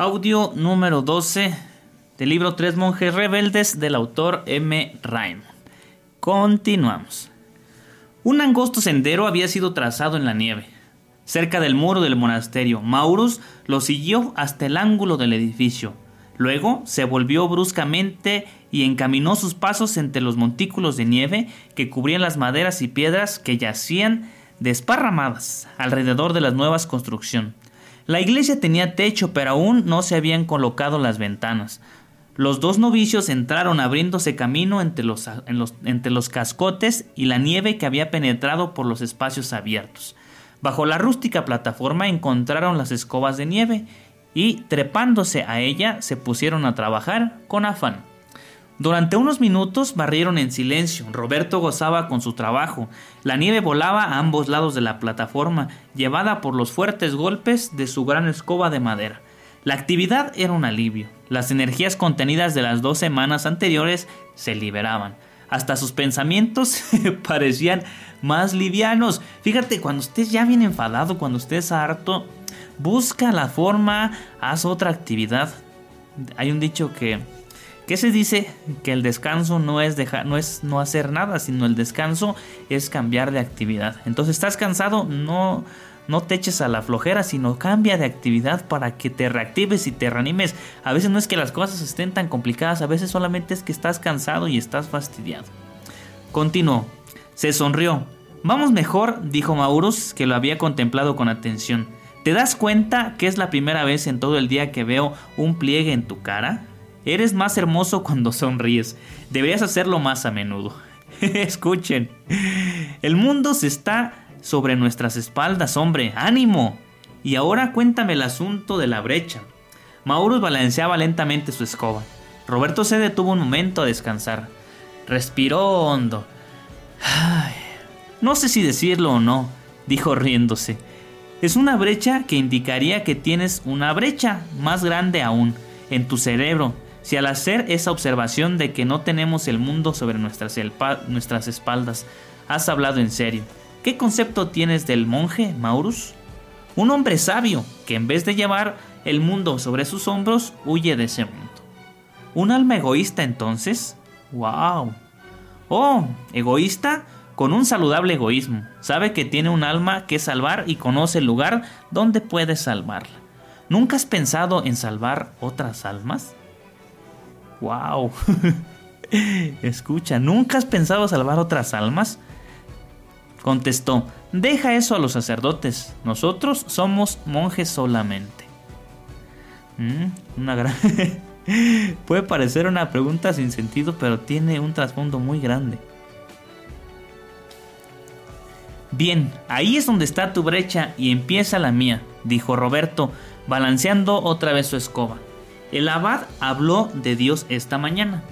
Audio número 12 del libro Tres monjes rebeldes del autor M. Raymond. Continuamos. Un angosto sendero había sido trazado en la nieve. Cerca del muro del monasterio, Maurus lo siguió hasta el ángulo del edificio. Luego se volvió bruscamente y encaminó sus pasos entre los montículos de nieve que cubrían las maderas y piedras que yacían desparramadas alrededor de la nueva construcción. La iglesia tenía techo, pero aún no se habían colocado las ventanas. Los dos novicios entraron abriéndose camino entre los, entre los cascotes y la nieve que había penetrado por los espacios abiertos. Bajo la rústica plataforma encontraron las escobas de nieve y, trepándose a ella, se pusieron a trabajar con afán. Durante unos minutos barrieron en silencio. Roberto gozaba con su trabajo. La nieve volaba a ambos lados de la plataforma, llevada por los fuertes golpes de su gran escoba de madera. La actividad era un alivio. Las energías contenidas de las dos semanas anteriores se liberaban. Hasta sus pensamientos parecían más livianos. Fíjate, cuando estés ya bien enfadado, cuando estés harto, busca la forma, haz otra actividad. Hay un dicho que, que se dice que el descanso no es, dejar, no es no hacer nada, sino el descanso es cambiar de actividad. Entonces, ¿estás cansado? No no te eches a la flojera, sino cambia de actividad para que te reactives y te reanimes. A veces no es que las cosas estén tan complicadas, a veces solamente es que estás cansado y estás fastidiado. Continuó. Se sonrió. Vamos mejor, dijo Maurus, que lo había contemplado con atención. ¿Te das cuenta que es la primera vez en todo el día que veo un pliegue en tu cara? Eres más hermoso cuando sonríes. Deberías hacerlo más a menudo. Escuchen. El mundo se está sobre nuestras espaldas, hombre, ánimo. Y ahora cuéntame el asunto de la brecha. Maurus balanceaba lentamente su escoba. Roberto se detuvo un momento a descansar. Respiró hondo. no sé si decirlo o no, dijo riéndose. Es una brecha que indicaría que tienes una brecha más grande aún en tu cerebro. Si al hacer esa observación de que no tenemos el mundo sobre nuestras, espaldas, has hablado en serio. ¿Qué concepto tienes del monje, Maurus? Un hombre sabio que en vez de llevar el mundo sobre sus hombros, huye de ese mundo. ¿Un alma egoísta entonces? ¡Wow! Oh, egoísta con un saludable egoísmo. Sabe que tiene un alma que salvar y conoce el lugar donde puede salvarla. ¿Nunca has pensado en salvar otras almas? ¡Wow! Escucha, ¿nunca has pensado salvar otras almas? Contestó, deja eso a los sacerdotes, nosotros somos monjes solamente. Mm, una gran... Puede parecer una pregunta sin sentido, pero tiene un trasfondo muy grande. Bien, ahí es donde está tu brecha y empieza la mía, dijo Roberto, balanceando otra vez su escoba. El abad habló de Dios esta mañana.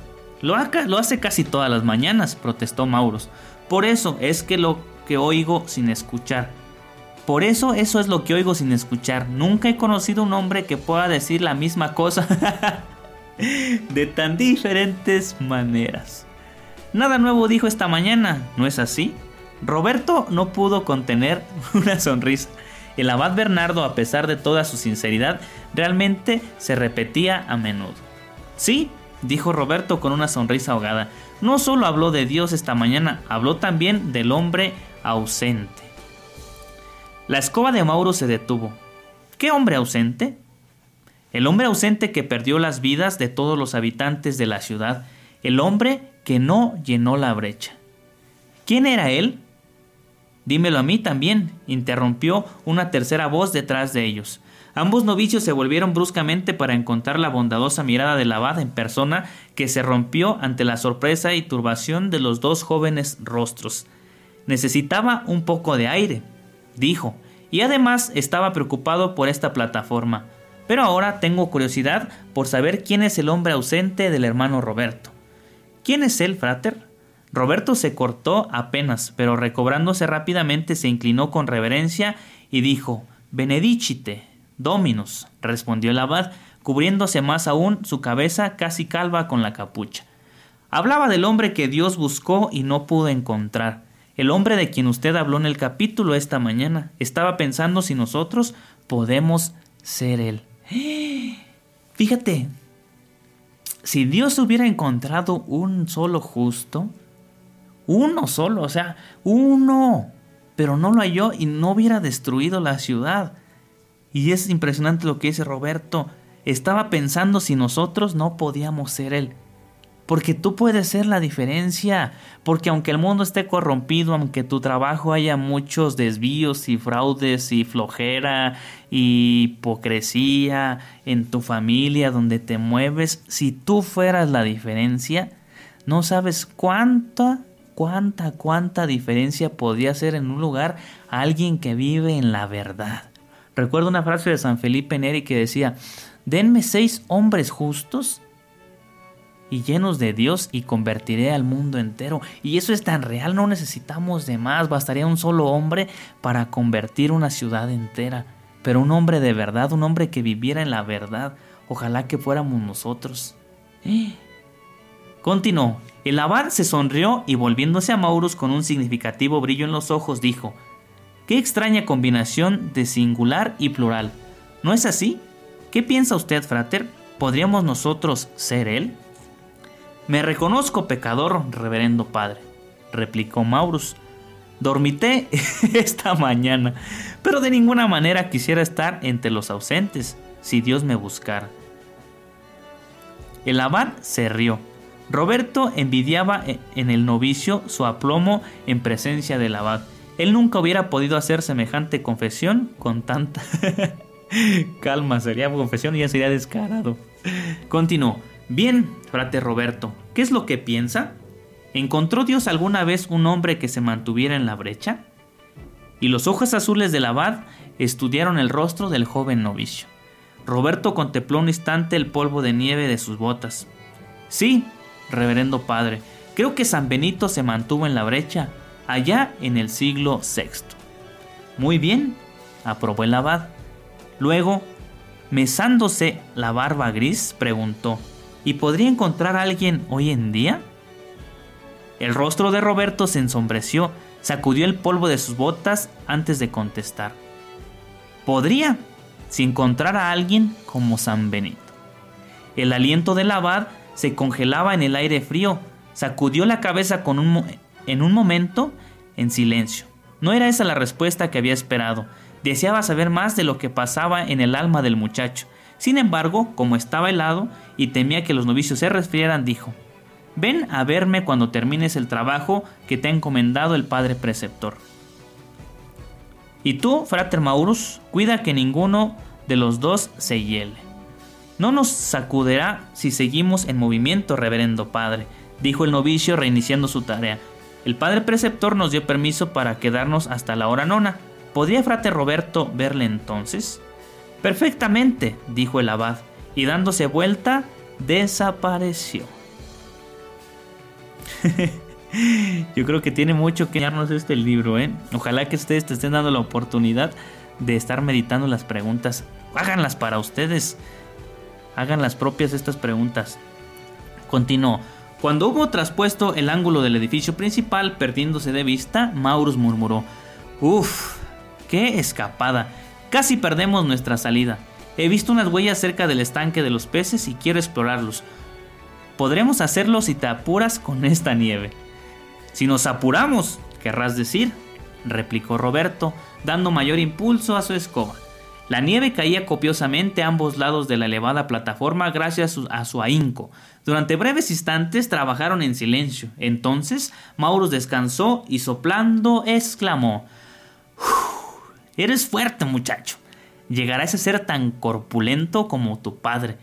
Lo, hace casi todas las mañanas, protestó Mauros. Por eso es que lo que oigo sin escuchar. Por eso eso es lo que oigo sin escuchar. Nunca he conocido un hombre que pueda decir la misma cosa de tan diferentes maneras. Nada nuevo dijo esta mañana, ¿no es así? Roberto no pudo contener una sonrisa. El abad Bernardo, a pesar de toda su sinceridad, realmente se repetía a menudo. Sí, dijo Roberto con una sonrisa ahogada. No solo habló de Dios esta mañana, habló también del hombre ausente. La escoba de Mauro se detuvo. ¿Qué hombre ausente? El hombre ausente que perdió las vidas de todos los habitantes de la ciudad, el hombre que no llenó la brecha. ¿Quién era él? Dímelo a mí también, interrumpió una tercera voz detrás de ellos. Ambos novicios se volvieron bruscamente para encontrar la bondadosa mirada del abad en persona que se rompió ante la sorpresa y turbación de los dos jóvenes rostros. Necesitaba un poco de aire, dijo, y además estaba preocupado por esta plataforma. Pero ahora tengo curiosidad por saber quién es el hombre ausente del hermano Roberto. ¿Quién es él, frater? Roberto se cortó apenas, pero recobrándose rápidamente se inclinó con reverencia y dijo Benedicite, Dominus, respondió el abad, cubriéndose más aún su cabeza casi calva con la capucha. Hablaba del hombre que Dios buscó y no pudo encontrar. El hombre de quien usted habló en el capítulo esta mañana. Estaba pensando si nosotros podemos ser él. Fíjate, si Dios hubiera encontrado un solo justo, uno solo, o sea, uno, pero no lo halló y no hubiera destruido la ciudad. Y es impresionante lo que dice Roberto. Estaba pensando si nosotros no podíamos ser Él. Porque tú puedes ser la diferencia. Porque aunque el mundo esté corrompido, aunque tu trabajo haya muchos desvíos y fraudes y flojera y hipocresía en tu familia donde te mueves, si tú fueras la diferencia, no sabes cuánta, cuánta, cuánta diferencia podría ser en un lugar alguien que vive en la verdad. Recuerdo una frase de San Felipe Neri que decía, denme seis hombres justos y llenos de Dios y convertiré al mundo entero. Y eso es tan real, no necesitamos de más, bastaría un solo hombre para convertir una ciudad entera. Pero un hombre de verdad, un hombre que viviera en la verdad, ojalá que fuéramos nosotros. ¿Eh? Continuó. El abad se sonrió y volviéndose a Maurus con un significativo brillo en los ojos dijo, Qué extraña combinación de singular y plural. ¿No es así? ¿Qué piensa usted, frater? ¿Podríamos nosotros ser él? Me reconozco pecador, reverendo padre, replicó Maurus. Dormité esta mañana, pero de ninguna manera quisiera estar entre los ausentes, si Dios me buscara. El abad se rió. Roberto envidiaba e-, en el novicio su aplomo en presencia del abad. Él nunca hubiera podido hacer semejante confesión con tanta calma. Sería confesión y ya sería descarado. Continuó. Bien, frate Roberto, ¿qué es lo que piensa? ¿Encontró Dios alguna vez un hombre que se mantuviera en la brecha? Y los ojos azules del abad estudiaron el rostro del joven novicio. Roberto contempló un instante el polvo de nieve de sus botas. Sí, reverendo padre, creo que San Benito se mantuvo en la brecha, allá en el siglo VI. Muy bien, aprobó el abad. Luego, mesándose la barba gris, preguntó, ¿Y podría encontrar a alguien hoy en día? El rostro de Roberto se ensombreció, sacudió el polvo de sus botas antes de contestar. Podría, si encontrara a alguien como San Benito. El aliento del abad se congelaba en el aire frío, sacudió la cabeza con un en un momento en silencio. No era esa la respuesta que había esperado. Deseaba saber más de lo que pasaba en el alma del muchacho, sin embargo, como estaba helado y temía que los novicios se resfriaran, dijo, Ven a verme cuando termines el trabajo que te ha encomendado el padre preceptor. Y tú, frater Maurus, cuida que ninguno de los dos se hiele. No nos sacudirá si seguimos en movimiento, reverendo padre, dijo el novicio reiniciando su tarea. El padre preceptor nos dio permiso para quedarnos hasta la hora nona. ¿Podría frater Roberto verle entonces? Perfectamente, dijo el abad, y dándose vuelta, desapareció. Yo creo que tiene mucho que enseñarnos este libro, ¿eh? Ojalá que ustedes te estén dando la oportunidad de estar meditando las preguntas. Háganlas para ustedes. Hagan las propias estas preguntas. Continuó. Cuando hubo traspuesto el ángulo del edificio principal, perdiéndose de vista, Maurus murmuró: Uf, qué escapada. Casi perdemos nuestra salida. He visto unas huellas cerca del estanque de los peces y quiero explorarlos. Podremos hacerlo si te apuras con esta nieve. Si nos apuramos, querrás decir, replicó Roberto, dando mayor impulso a su escoba. La nieve caía copiosamente a ambos lados de la elevada plataforma gracias a su ahínco. Durante breves instantes trabajaron en silencio. Entonces Maurus descansó y soplando exclamó Eres fuerte, muchacho. Llegarás a ser tan corpulento como tu padre.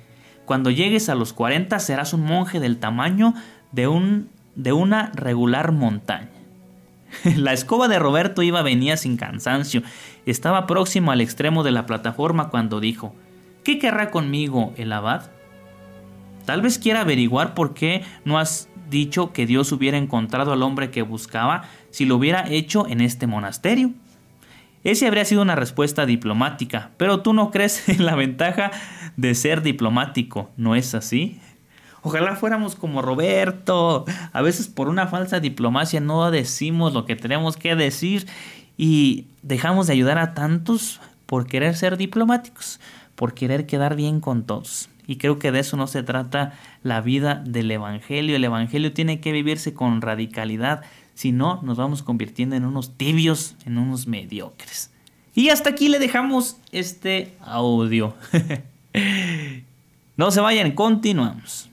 Cuando llegues a los 40 serás un monje del tamaño de, de una regular montaña. La escoba de Roberto iba venía sin cansancio. Estaba próximo al extremo de la plataforma cuando dijo, ¿Qué querrá conmigo el abad? Tal vez quiera averiguar por qué no has dicho que Dios hubiera encontrado al hombre que buscaba si lo hubiera hecho en este monasterio. Ese habría sido una respuesta diplomática, pero tú no crees en la ventaja de ser diplomático, ¿no es así? Ojalá fuéramos como Roberto. A veces por una falsa diplomacia no decimos lo que tenemos que decir y dejamos de ayudar a tantos por querer ser diplomáticos, por querer quedar bien con todos. Y creo que de eso no se trata la vida del Evangelio. El Evangelio tiene que vivirse con radicalidad, si no nos vamos convirtiendo en unos tibios, en unos mediocres. Y hasta aquí le dejamos este audio. no se vayan, continuamos.